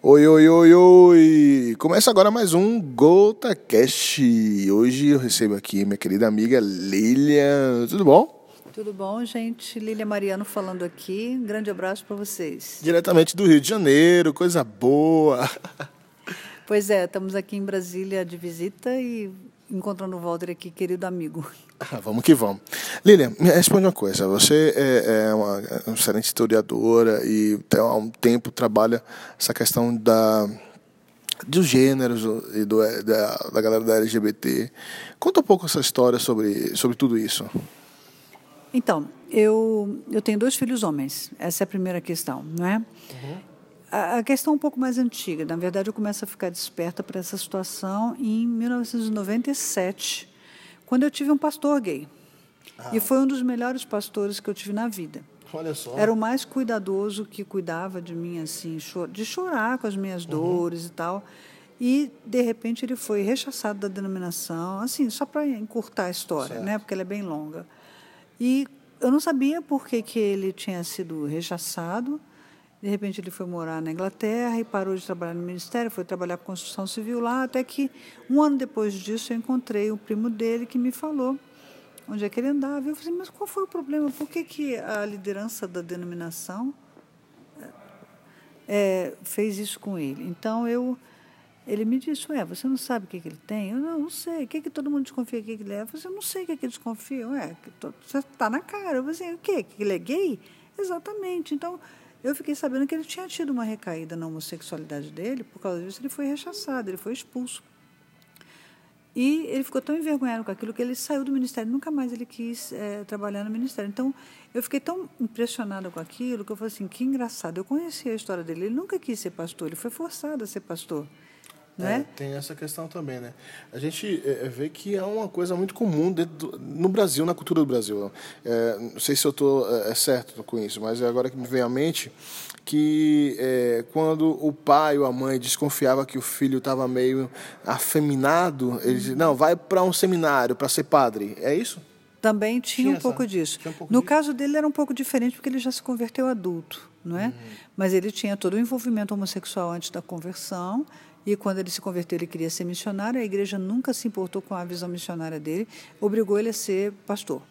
Oi, oi, oi, oi! Começa agora mais um Gota Cast. Hoje eu recebo aqui minha querida amiga Lilian. Tudo bom? Tudo bom, gente? Lília Mariano falando aqui. Um grande abraço para vocês. Diretamente do Rio de Janeiro, coisa boa. Pois é, estamos aqui em Brasília de visita e encontrando o Walter aqui, querido amigo. vamos que vamos. Lilian, me responde uma coisa. Você é, é uma, uma excelente historiadora e há um tempo trabalha essa questão da dos gêneros e do, da, da galera da LGBT. Conta um pouco essa história sobre, sobre tudo isso. Então, eu, eu tenho dois filhos homens. Essa é a primeira questão, não é? Uhum. A, questão é um pouco mais antiga. Na verdade, eu começo a ficar desperta para essa situação em 1997, quando eu tive um pastor gay. Ah. E foi um dos melhores pastores que eu tive na vida. Olha só. Era o mais cuidadoso que cuidava de mim, assim, de chorar com as minhas uhum. dores e tal. E, de repente, ele foi rechaçado da denominação, assim, só para encurtar a história, certo. né? Porque ela é bem longa. E eu não sabia por que, que ele tinha sido rechaçado. De repente ele foi morar na Inglaterra e parou de trabalhar no ministério, foi trabalhar com construção civil lá, até que um ano depois disso eu encontrei o primo dele que me falou onde é que ele andava. Eu falei, mas qual foi o problema? Por que, que a liderança da denominação é, fez isso com ele? Então eu, ele me disse, ué, você não sabe o que, que ele tem? Eu não, não sei. O que, que todo mundo desconfia que ele é? Eu falei, eu não sei o que, que ele desconfia. Ué, você está na cara. Eu falei, assim, o quê? Que ele é gay? Exatamente. Então eu fiquei sabendo que ele tinha tido uma recaída na homossexualidade dele, por causa disso ele foi rechaçado, ele foi expulso. E ele ficou tão envergonhado com aquilo que ele saiu do ministério, nunca mais ele quis é, trabalhar no ministério. Então, eu fiquei tão impressionada com aquilo que eu falei assim: que engraçado. Eu conhecia a história dele, ele nunca quis ser pastor, ele foi forçado a ser pastor. Né? É, tem essa questão também, né? A gente é, é, vê que é uma coisa muito comum do, no Brasil, na cultura do Brasil. É, não sei se eu estou é, é, certo com isso, mas é agora que me vem à mente que é, quando o pai ou a mãe desconfiava que o filho estava meio afeminado, eles diziam, não, vai para um seminário para ser padre. É isso? Também tinha, tinha um pouco disso. Um pouco no disso. caso dele era um pouco diferente porque ele já se converteu adulto, não é? Uhum. Mas ele tinha todo o envolvimento homossexual antes da conversão e quando ele se converteu, ele queria ser missionário. A igreja nunca se importou com a visão missionária dele, obrigou ele a ser pastor.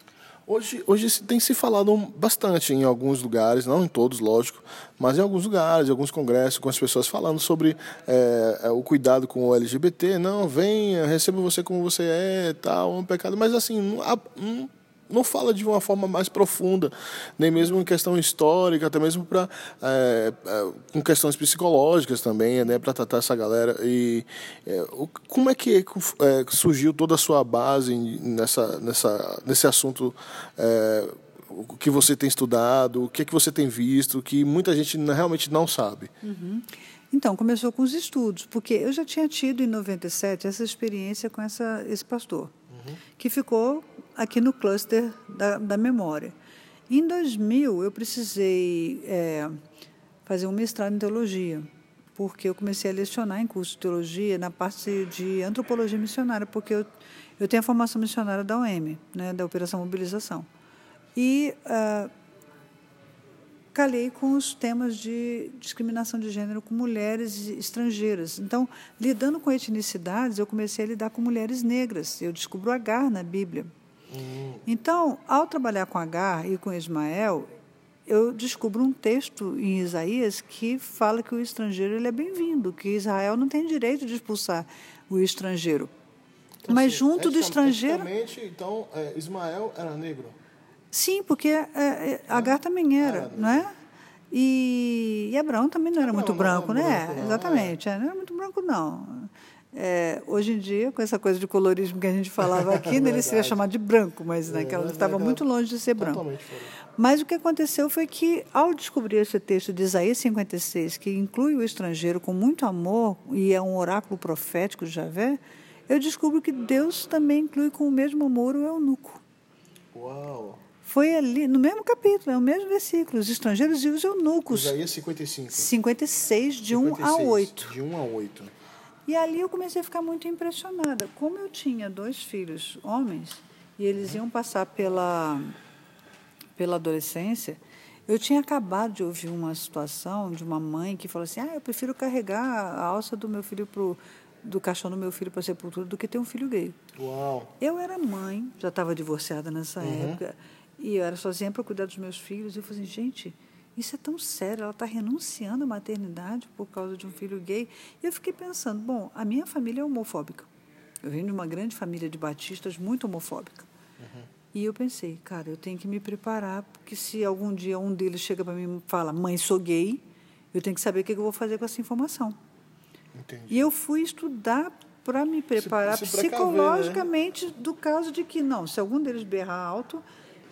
Hoje, hoje tem se falado bastante em alguns lugares, não em todos, lógico, mas em alguns lugares, em alguns congressos, com as pessoas falando sobre é, o cuidado com o LGBT. Não, venha, receba você como você é, tal, é um pecado. Mas assim, não, não fala de uma forma mais profunda, nem mesmo em questão histórica, até mesmo para é, é, com questões psicológicas também, né, para tratar essa galera. E é, como é que é, surgiu toda a sua base nessa, nessa, nesse assunto? É, o que você tem estudado, o que é que você tem visto, que muita gente realmente não sabe. Uhum. Então, começou com os estudos, porque eu já tinha tido em 97 essa experiência com essa, esse pastor, uhum. que ficou aqui no cluster da, da memória. Em 2000, eu precisei é, fazer um mestrado em teologia, porque eu comecei a lecionar em curso de teologia na parte de antropologia missionária, porque eu, eu tenho a formação missionária da OM, né, da Operação Mobilização. E uh, com os temas de discriminação de gênero com mulheres estrangeiras. Então, lidando com etnicidades, eu comecei a lidar com mulheres negras. Eu descubro Agar na Bíblia. Então, ao trabalhar com Agar e com Ismael, eu descubro um texto em Isaías que fala que o estrangeiro ele é bem-vindo, que Israel não tem direito de expulsar o estrangeiro. Então, Mas junto do estrangeiro. Então, é, Ismael era negro? Sim, porque é, é, Agar também era, era não é? E, e Abraão também não era não, muito branco, não né? Branco, Exatamente, é. não era muito branco, não. É, hoje em dia, com essa coisa de colorismo que a gente falava aqui, né, ele seria chamado de branco, mas naquela é, estava muito longe de ser branco. Mas o que aconteceu foi que, ao descobrir esse texto de Isaías 56, que inclui o estrangeiro com muito amor e é um oráculo profético de Javé, eu descubro que Deus também inclui com o mesmo amor o eunuco. Uau! Foi ali, no mesmo capítulo, é o mesmo versículo, os estrangeiros e os eunucos. Isaías 55. 56, de 56, 1 a 8. De 1 a 8. E ali eu comecei a ficar muito impressionada. Como eu tinha dois filhos homens e eles iam passar pela, pela adolescência, Eu tinha acabado de ouvir uma situação de uma mãe que falou assim: ah, eu prefiro carregar a alça do meu filho pro, do caixão do meu filho para a sepultura do que ter um filho gay. Uau. Eu era mãe, já estava divorciada nessa Uhum. época, e eu era sozinha para cuidar dos meus filhos. E eu falei assim, gente, isso é tão sério, ela está renunciando à maternidade por causa de um filho gay. E eu fiquei pensando, bom, a minha família é homofóbica. Eu venho de uma grande família de batistas muito homofóbica. E eu pensei, cara, eu tenho que me preparar, porque se algum dia um deles chega para mim e fala, mãe, sou gay, eu tenho que saber o que eu vou fazer com essa informação. Entendi. E eu fui estudar para me preparar se precaver, né? psicologicamente do caso de que, não, se algum deles berrar alto,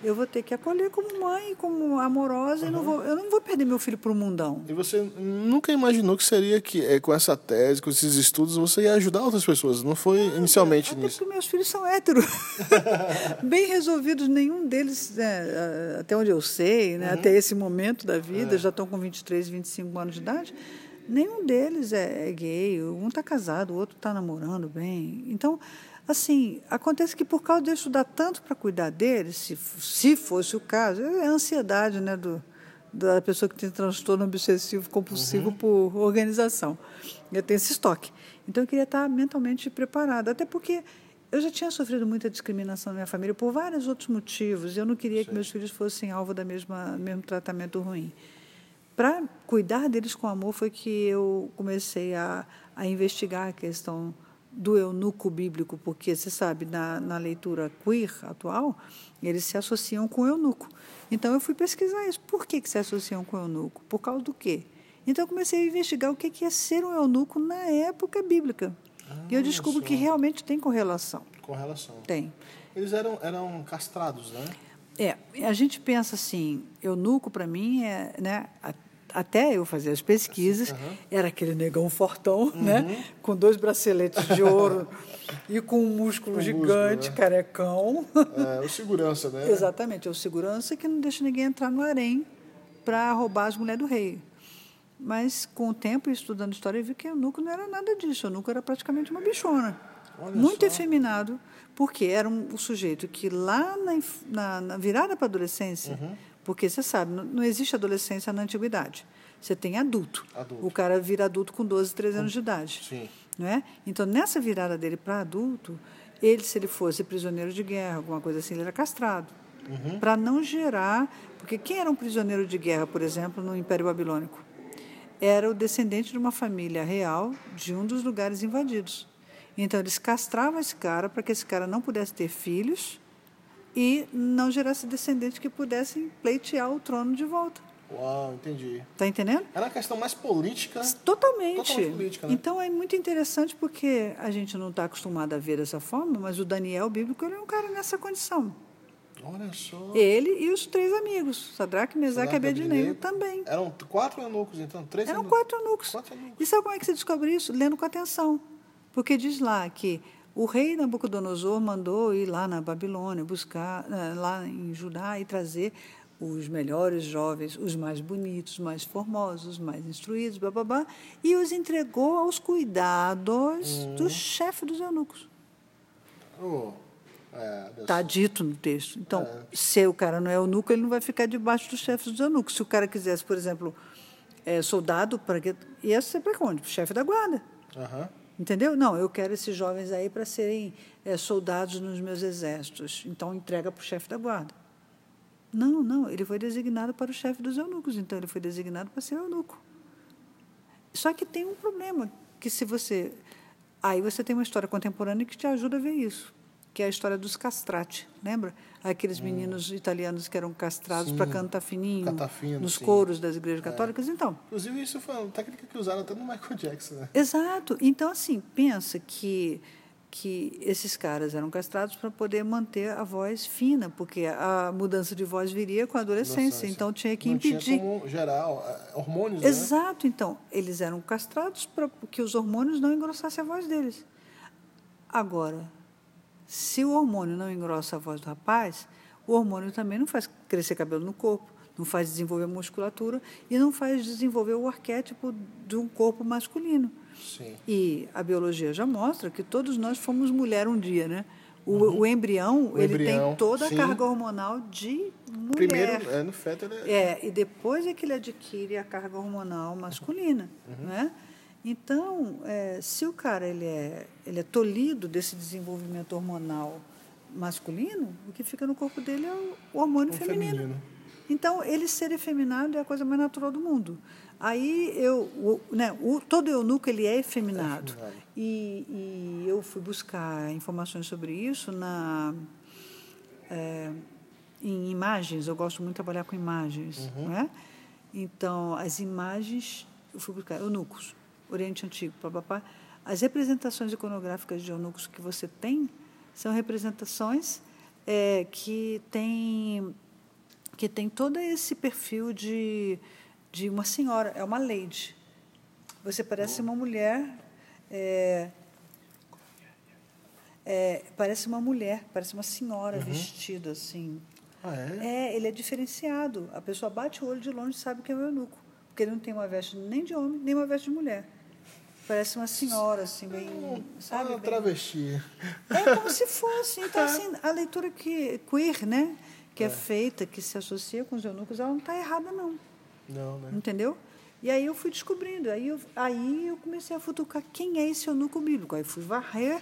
eu vou ter que acolher como mãe, como amorosa, e não vou, eu não vou perder meu filho para o mundão. E você nunca imaginou que seria que eh, com essa tese, com esses estudos, você ia ajudar outras pessoas? Não foi inicialmente Até nisso? porque meus filhos são héteros. Bem resolvidos, nenhum deles, né, até onde eu sei, Uhum. né, até esse momento da É. vida, já estão com 23, 25 anos de idade, nenhum deles é, é gay. Um está casado, o outro está namorando bem. Então, assim, acontece que por causa de eu estudar tanto para cuidar deles, se, se fosse o caso, é a ansiedade né, do, da pessoa que tem transtorno obsessivo compulsivo por organização. Eu tenho esse estoque. Então eu queria estar mentalmente preparada, até porque eu já tinha sofrido muita discriminação na minha família por vários outros motivos. e Eu não queria que meus filhos fossem alvo da mesma mesmo tratamento ruim. Para cuidar deles com amor foi que eu comecei a, a investigar a questão do eunuco bíblico, porque você sabe, na, na leitura queer atual, eles se associam com o eunuco. Então eu fui pesquisar isso. Por que, que se associam com o eunuco? Por causa do quê? Então eu comecei a investigar o que que é ser um eunuco na época bíblica. e eu olha descubro só. que realmente tem correlação. Com relação. Tem. Eles eram, eram castrados, né? É, a gente pensa assim, eunuco para mim é, né, até eu fazer as pesquisas, era aquele negão fortão, né, com dois braceletes de ouro e com um músculo músculo, gigante, né? carecão. É, o segurança, né? Exatamente, é o segurança que não deixa ninguém entrar no harém para roubar as mulheres do rei. Mas, com o tempo, estudando história, eu vi que o eunuco não era nada disso. O eunuco era praticamente uma bichona. Olha muito só. efeminado, porque era um, o sujeito que lá na, na, na virada para a adolescência, Uhum. Porque você sabe, não, não existe adolescência na antiguidade. Você tem adulto. Adulto. O cara vira adulto com 12, 13 anos de idade. Sim. Não é? Então, nessa virada dele para adulto, ele, se ele fosse prisioneiro de guerra, alguma coisa assim, ele era castrado. Para não gerar. Porque quem era um prisioneiro de guerra, por exemplo, no Império Babilônico? Era o descendente de uma família real de um dos lugares invadidos. Então, eles castravam esse cara para que esse cara não pudesse ter filhos e não gerasse descendentes que pudessem pleitear o trono de volta. Uau, entendi. Está entendendo? Era uma questão mais política. Totalmente. Totalmente política, né? Então é muito interessante porque a gente não está acostumado a ver dessa forma, mas o Daniel bíblico ele é um cara nessa condição. Olha só. Ele e os três amigos, Sadraque, Mesaque e Abednego Abednego. também. Eram quatro eunucos, então. Três Eram eunucos. quatro eunucos. Quatro eunucos. E sabe como é que você descobre isso? Lendo com atenção. Porque diz lá que o rei Nabucodonosor mandou ir lá na Babilônia, buscar, eh, lá em Judá, e trazer os melhores jovens, os mais bonitos, os mais formosos, os mais instruídos, bababá, e os entregou aos cuidados Hum. do chefe dos eunucos. Oh, é, Deus. Está dito no texto. Então, É. se o cara não é eunuco, ele não vai ficar debaixo dos chefes dos eunucos. Se o cara quisesse, por exemplo, é, soldado, para que ia ser para onde? Chefe da guarda. Aham. Entendeu? Não, eu quero esses jovens aí para serem é, soldados nos meus exércitos. Então, entrega para o chefe da guarda. Não, não, ele foi designado para o chefe dos eunucos, então ele foi designado para ser eunuco. Só que tem um problema, que se você... Aí você tem uma história contemporânea que te ajuda a ver isso, que é a história dos castrati, lembra? Aqueles meninos italianos que eram castrados para cantar fininho cantar fino, nos sim. coros das igrejas católicas. Então, Inclusive, isso foi uma técnica que usaram até no Michael Jackson, né? Exato. Então, assim, pensa que, que esses caras eram castrados para poder manter a voz fina, porque a mudança de voz viria com a adolescência, então tinha que impedir. Tinha como gerar é, hormônios, né? Exato. Então, eles eram castrados para que os hormônios não engrossassem a voz deles. Agora, se o hormônio não engrossa a voz do rapaz, o hormônio também não faz crescer cabelo no corpo, não faz desenvolver musculatura e não faz desenvolver o arquétipo de um corpo masculino. Sim. E a biologia já mostra que todos nós fomos mulher um dia, né? O, uhum. o embrião, o ele embrião, tem toda sim. a carga hormonal de mulher. Primeiro, é, no feto ele é... É, e depois é que ele adquire a carga hormonal masculina, uhum. né? Então, é, se o cara ele é, ele é tolhido desse desenvolvimento hormonal masculino, o que fica no corpo dele é o hormônio O feminino. feminino. Então, ele ser efeminado é a coisa mais natural do mundo. Aí, eu, o, né, o, todo eunuco ele é efeminado. efeminado. E, e eu fui buscar informações sobre isso na, é, em imagens. Eu gosto muito de trabalhar com imagens. Né? Então, as imagens, eu fui buscar eunucos, Oriente Antigo, papapá. As representações iconográficas de eunucos que você tem são representações é, que têm que tem todo esse perfil de, de uma senhora, é uma lady. Você parece uma mulher, é, é, parece uma mulher, parece uma senhora vestida assim. Ah, é? É, ele é diferenciado. A pessoa bate o olho de longe e sabe que é o eunuco, porque ele não tem uma veste nem de homem, nem uma veste de mulher. Parece uma senhora, assim, bem. Sabe? Bem- travesti. é como se fosse. Então, assim, a leitura que queer, né? Que é. feita, que se associa com os eunucos, ela não está errada, não. Não, né? Entendeu? E aí eu fui descobrindo. Aí eu, aí eu comecei a futucar quem é esse eunuco bíblico. Aí fui varrer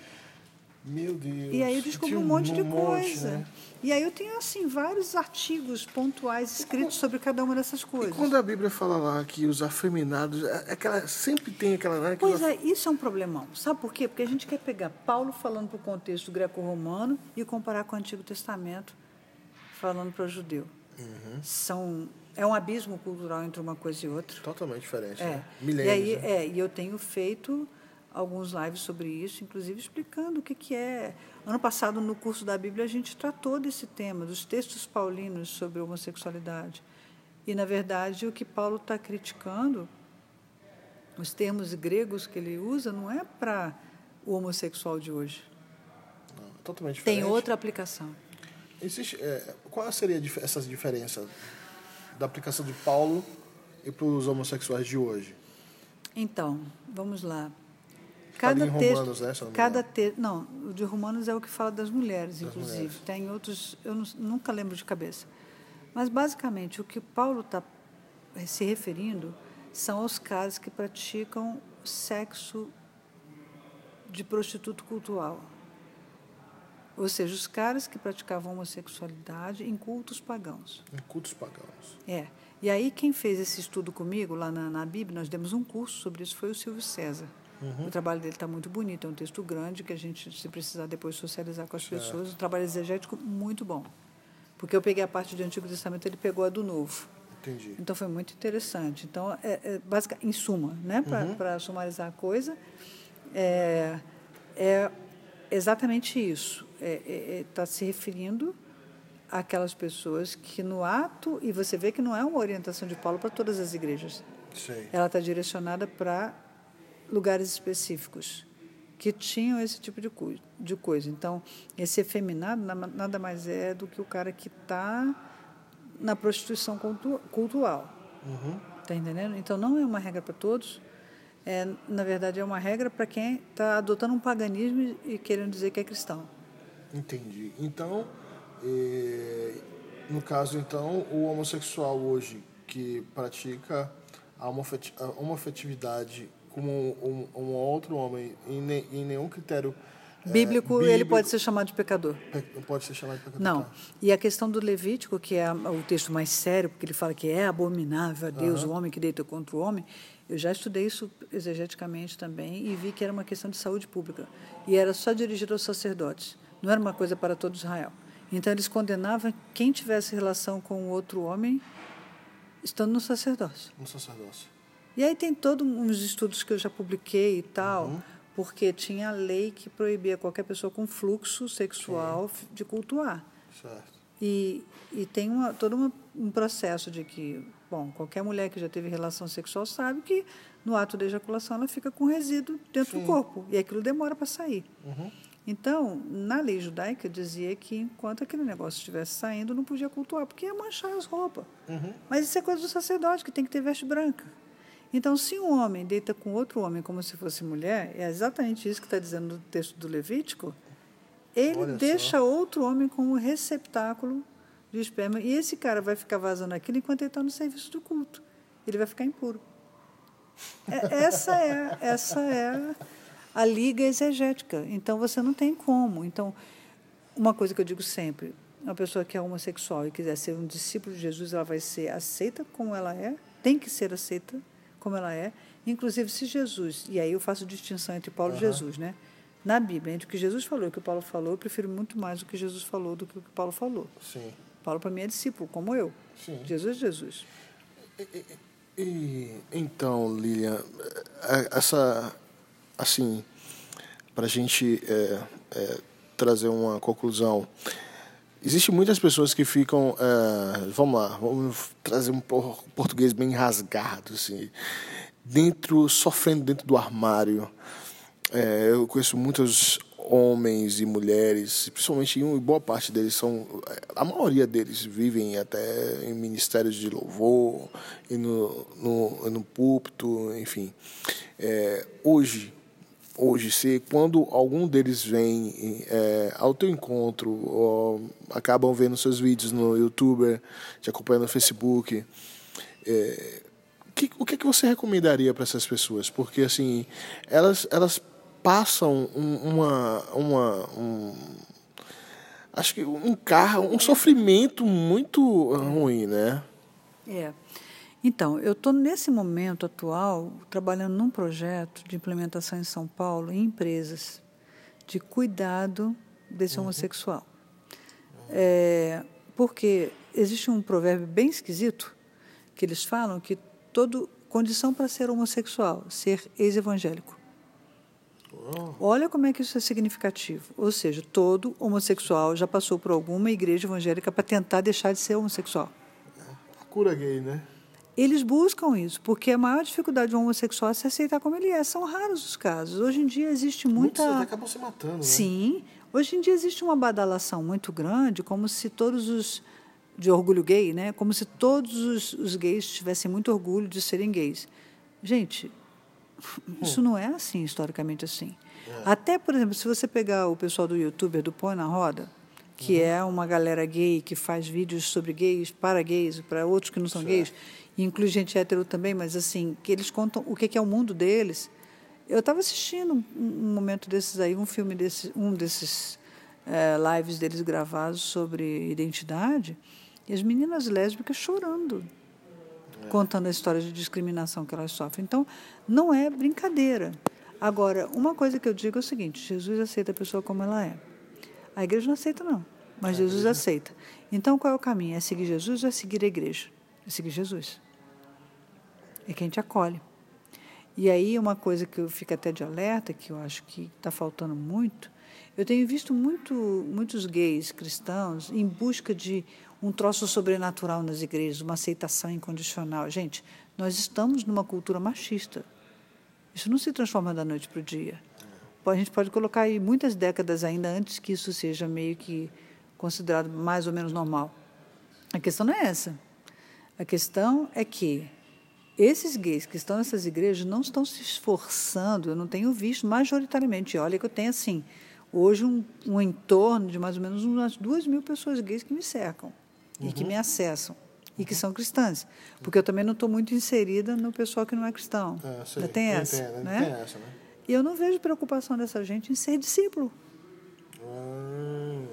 Meu Deus. e aí eu descobri Tinha um monte de monte, coisa. né? E aí eu tenho, assim, vários artigos pontuais escritos sobre cada uma dessas E coisas. quando a Bíblia fala lá que os afeminados, é aquela, sempre tem aquela. Né, Pois é, isso é um problemão. Sabe por quê? Porque a gente quer pegar Paulo falando para o contexto greco-romano e comparar com o Antigo Testamento falando para o judeu. Uhum. São, é um abismo cultural entre uma coisa e outra. Totalmente diferente. É. Né? E Milênios. aí, né? é, e eu tenho feito alguns lives sobre isso, inclusive explicando o que, que é. Ano passado, no curso da Bíblia, a gente tratou desse tema, dos textos paulinos sobre homossexualidade. E, na verdade, o que Paulo está criticando, os termos gregos que ele usa, não é para o homossexual de hoje. Não, é totalmente diferente. Tem outra aplicação. Existe, é, qual seria essa diferença da aplicação de Paulo e para os homossexuais de hoje? Então, vamos lá. Cada texto, Romanos, né, cada te, não, o de Romanos é o que fala das mulheres, Das inclusive. mulheres. Tem outros, eu não- nunca lembro de cabeça. Mas basicamente o que Paulo está se referindo são os caras que praticam sexo de prostituto cultural. Ou seja, os caras que praticavam homossexualidade em cultos pagãos. Em cultos pagãos. É. E aí quem fez esse estudo comigo lá na, na Bíblia, nós demos um curso sobre isso, foi o Silvio César. O trabalho dele está muito bonito, é um texto grande que a gente, se precisar depois socializar com as pessoas, um trabalho exegético muito bom. Porque eu peguei a parte do Antigo Testamento, ele pegou a do Novo. Entendi. Então foi muito interessante. Então, é, é, basic, em suma, né, para sumarizar a coisa, é, é exatamente isso. Está é, é, tá se referindo àquelas pessoas que no ato, e você vê que não é uma orientação de Paulo para todas as igrejas, Sei. ela está direcionada para lugares específicos que tinham esse tipo de, de coisa. Então, esse efeminado na- nada mais é do que o cara que está na prostituição cultu- cultural. Está entendendo? Então, não é uma regra para todos. É, na verdade, é uma regra para quem está adotando um paganismo e- querendo dizer que é cristão. Entendi. Então, eh, no caso, então, o homossexual hoje que pratica a homofetividade como um, um- outro homem em, ne- em nenhum critério eh, Bíblico, ele bíblico, pode ser chamado de pecador. pe- pode ser chamado de pecador. Não. Tá. E a questão do Levítico, que é o texto mais sério, porque ele fala que é abominável a Deus o homem que deita contra o homem, eu já estudei isso exegeticamente também e vi que era uma questão de saúde pública. E era só dirigido aos sacerdotes, não era uma coisa para todo Israel. Então eles condenavam quem tivesse relação com outro homem estando no sacerdócio. No sacerdócio. E aí tem todos uns estudos que eu já publiquei e tal, porque tinha lei que proibia qualquer pessoa com fluxo sexual de cultuar. Certo. E, e tem uma, todo uma, um processo de que, bom, qualquer mulher que já teve relação sexual sabe que no ato de ejaculação ela fica com resíduo dentro do corpo e aquilo demora para sair. Então, na lei judaica dizia que enquanto aquele negócio estivesse saindo, não podia cultuar, porque ia manchar as roupas. Mas isso é coisa do sacerdote, que tem que ter veste branca. Então, se um homem deita com outro homem como se fosse mulher, é exatamente isso que está dizendo no texto do Levítico, Ele Olha deixa só. outro homem como receptáculo de esperma. E esse cara vai ficar vazando aquilo enquanto ele está no serviço do culto. Ele vai ficar impuro. É- essa é, essa é a liga exegética. Então você não tem como. Então, uma coisa que eu digo sempre: uma pessoa que é homossexual e quiser ser um discípulo de Jesus, ela vai ser aceita como ela é, tem que ser aceita como ela é. Inclusive, se Jesus, e aí eu faço distinção entre Paulo e Jesus, né? Na Bíblia, entre o que Jesus falou e o que Paulo falou, eu prefiro muito mais o que Jesus falou do que o que Paulo falou. Sim. Paulo, para mim, é discípulo, como eu. Sim. Jesus é Jesus. E, então, Lilian, é- essa, assim, para a gente é, é, trazer uma conclusão, existem muitas pessoas que ficam, é, vamos lá, vamos trazer um por- português bem rasgado, assim, dentro, sofrendo dentro do armário. É, eu conheço muitos homens e mulheres, principalmente em boa parte deles são, a maioria deles vivem até em ministérios de louvor e no, no, no púlpito, enfim. É, hoje, hoje, se quando algum deles vem é, ao teu encontro, ou acabam vendo seus vídeos no YouTube, te acompanhando no Facebook, é, que, o que, que você recomendaria para essas pessoas? Porque assim, elas, elas passam um- uma, uma um, acho que um carro, um sofrimento muito ruim, né? É. Então, eu estou nesse momento atual trabalhando num projeto de implementação em São Paulo em empresas de cuidado desse homossexual. É, porque existe um provérbio bem esquisito que eles falam que todo condição para ser homossexual, ser ex-evangélico. Olha como é que isso é significativo. Ou seja, todo homossexual já passou por alguma igreja evangélica para tentar deixar de ser homossexual. A cura gay, né? Eles buscam isso, porque a maior dificuldade do homossexual é se aceitar como ele é. São raros os casos. Hoje em dia existe Muitos muita. acabam se matando, né? Sim. Hoje em dia existe uma badalação muito grande, como se todos os. de orgulho gay, né? Como se todos os, os gays tivessem muito orgulho de serem gays. Gente, isso não é assim, historicamente assim. Até, por exemplo, se você pegar o pessoal do youtuber do Põe na Roda, que é uma galera gay que faz vídeos sobre gays, para gays, para outros que não são gays, e inclui gente hétero também, mas assim, que eles contam o que é o mundo deles. Eu estava assistindo um, um momento desses aí, um filme desse, um desses eh, lives deles gravados sobre identidade, e as meninas lésbicas chorando contando a história de discriminação que elas sofrem. Então, não é brincadeira. Agora, uma coisa que eu digo é o seguinte: Jesus aceita a pessoa como ela é. A igreja não aceita, não, mas Jesus aceita. Então, qual é o caminho? É seguir Jesus ou é seguir a igreja? É seguir Jesus. É quem te acolhe. E aí, uma coisa que eu fico até de alerta, que eu acho que está faltando muito, eu tenho visto muito, muitos gays cristãos em busca de um troço sobrenatural nas igrejas, uma aceitação incondicional. Gente, nós estamos numa cultura machista. Isso não se transforma da noite para o dia. A gente pode colocar aí muitas décadas ainda antes que isso seja meio que considerado mais ou menos normal. A questão não é essa. A questão é que esses gays que estão nessas igrejas não estão se esforçando, eu não tenho visto majoritariamente. Olha que eu tenho, assim, hoje um, um entorno de mais ou menos umas duas mil pessoas gays que me cercam e que me acessam e que são cristãs. Porque eu também não estou muito inserida no pessoal que não é cristão. Sei. Ainda tem essa. entendo, né? tem essa, né? E eu não vejo preocupação dessa gente em ser discípulo.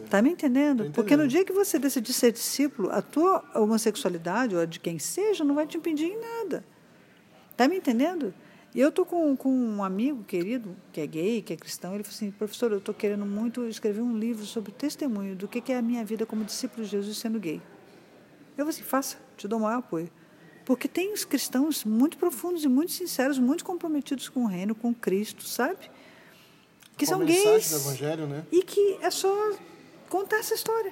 Está me entendendo? Porque no dia que você decidir ser discípulo, a tua homossexualidade, ou a de quem seja, não vai te impedir em nada. Está me entendendo? E eu estou com, com um amigo querido, que é gay, que é cristão, ele falou assim, professor, eu estou querendo muito escrever um livro sobre testemunho do que que é a minha vida como discípulo de Jesus sendo gay. Eu falei assim, faça, te dou o maior apoio. Porque tem os cristãos muito profundos e muito sinceros, muito comprometidos com o reino, com Cristo, sabe? Que com são gays. do evangelho, né? E que é só contar essa história.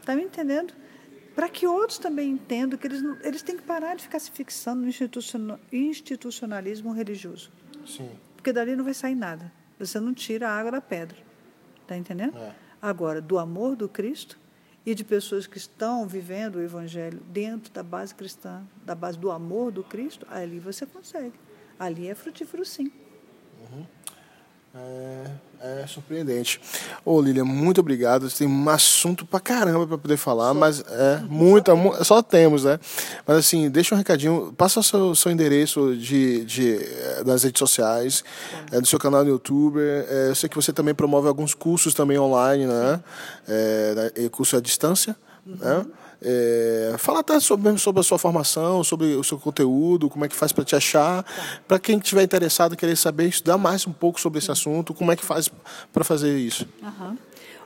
Está me entendendo? Para que outros também entendam que eles, não- eles têm que parar de ficar se fixando no instituciona- institucionalismo religioso. Sim. Porque dali não vai sair nada. Você não tira a água da pedra. Está entendendo? É. Agora, do amor do Cristo e de pessoas que estão vivendo o Evangelho dentro da base cristã, da base do amor do Cristo, ali você consegue. Ali é frutífero sim. É, é surpreendente. Ô, Lilian, muito obrigado. Tem um assunto pra caramba pra poder falar, só. mas é muita, só temos, né? Mas assim, deixa um recadinho, passa o seu, seu endereço de, de, eh, das redes sociais, é, do seu canal no YouTube. É, eu sei que você também promove alguns cursos também online, né? É, curso à distância, uhum. né? É, fala até sobre, sobre a sua formação, sobre o seu conteúdo, como é que faz para te achar. Para quem estiver interessado, querer saber, estudar mais um pouco sobre esse assunto, como é que faz para fazer isso? Uhum.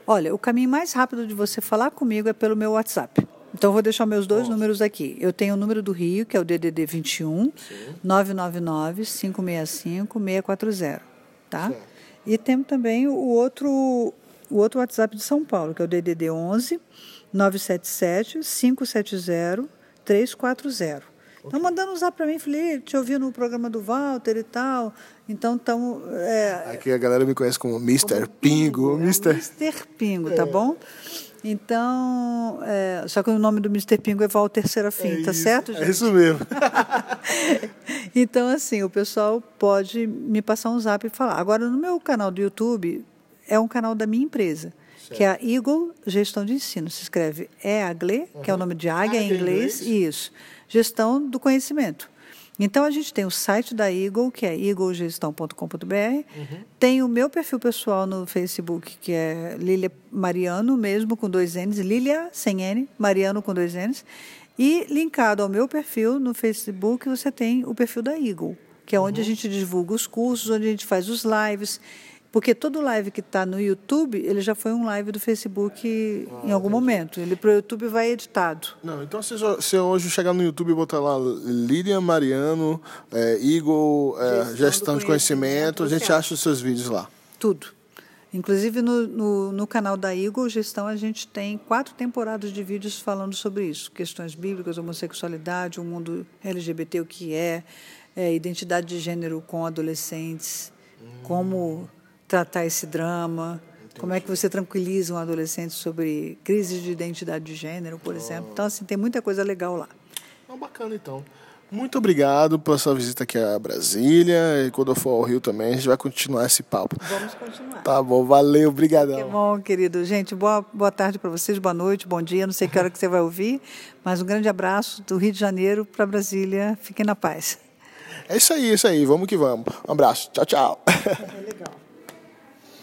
Olha, o caminho mais rápido de você falar comigo é pelo meu WhatsApp. Então, vou deixar meus dois números aqui. Eu tenho o número do Rio, que é o DDD 21 Sim. 999 565 640. Tá? E temos também o outro, o outro WhatsApp de São Paulo, que é o DDD 11 977 570 340. Estão mandando usar para mim, falei, te ouvi no programa do Walter e tal. Então, estão. É, Aqui a galera me conhece como Mr. Pingo. Pingo é Mr. Mr. Pingo, tá é. bom? Então, é, só que o nome do Mr. Pingo é Walter Serafim, é tá isso, certo, gente? É isso mesmo. então, assim, o pessoal pode me passar um zap e falar. Agora, no meu canal do YouTube, é um canal da minha empresa que é a Eagle Gestão de Ensino. Se escreve EAGLE, uhum. que é o nome de águia ah, em inglês, e isso. Gestão do conhecimento. Então, a gente tem o site da Eagle, que é eaglegestão.com.br. Uhum. Tem o meu perfil pessoal no Facebook, que é Lilia Mariano, mesmo com dois N's. Lilia, sem N, Mariano com dois N's. E linkado ao meu perfil no Facebook, você tem o perfil da Eagle, que é onde uhum. a gente divulga os cursos, onde a gente faz os lives. Porque todo live que está no YouTube, ele já foi um live do Facebook ah, em algum entendi. momento. Ele para o YouTube vai editado. Não, então se, se hoje chegar no YouTube e botar lá Lilian Mariano, é, Eagle, é, gestão, de conhecimento, conhecimento a gente acha os seus vídeos lá. Tudo. Inclusive no, no, no, canal da Eagle Gestão a gente tem quatro temporadas de vídeos falando sobre isso, questões bíblicas, homossexualidade, o mundo LGBT, o que é, é identidade de gênero com adolescentes, hum. como tratar esse drama? Entendi. Como é que você tranquiliza um adolescente sobre crise de identidade de gênero, por exemplo? Então, assim, tem muita coisa legal lá. Oh, bacana, então. Muito obrigado pela sua visita aqui a Brasília. E quando eu for ao Rio também, a gente vai continuar esse papo. Vamos continuar. Tá bom, valeu, obrigadão. Que bom, querido. Gente, boa, boa tarde para vocês, boa noite, bom dia. Não sei que hora que você vai ouvir, mas um grande abraço do Rio de Janeiro para Brasília. Fiquem na paz. É isso aí, é isso aí. Vamos que vamos. Um abraço. Tchau, tchau.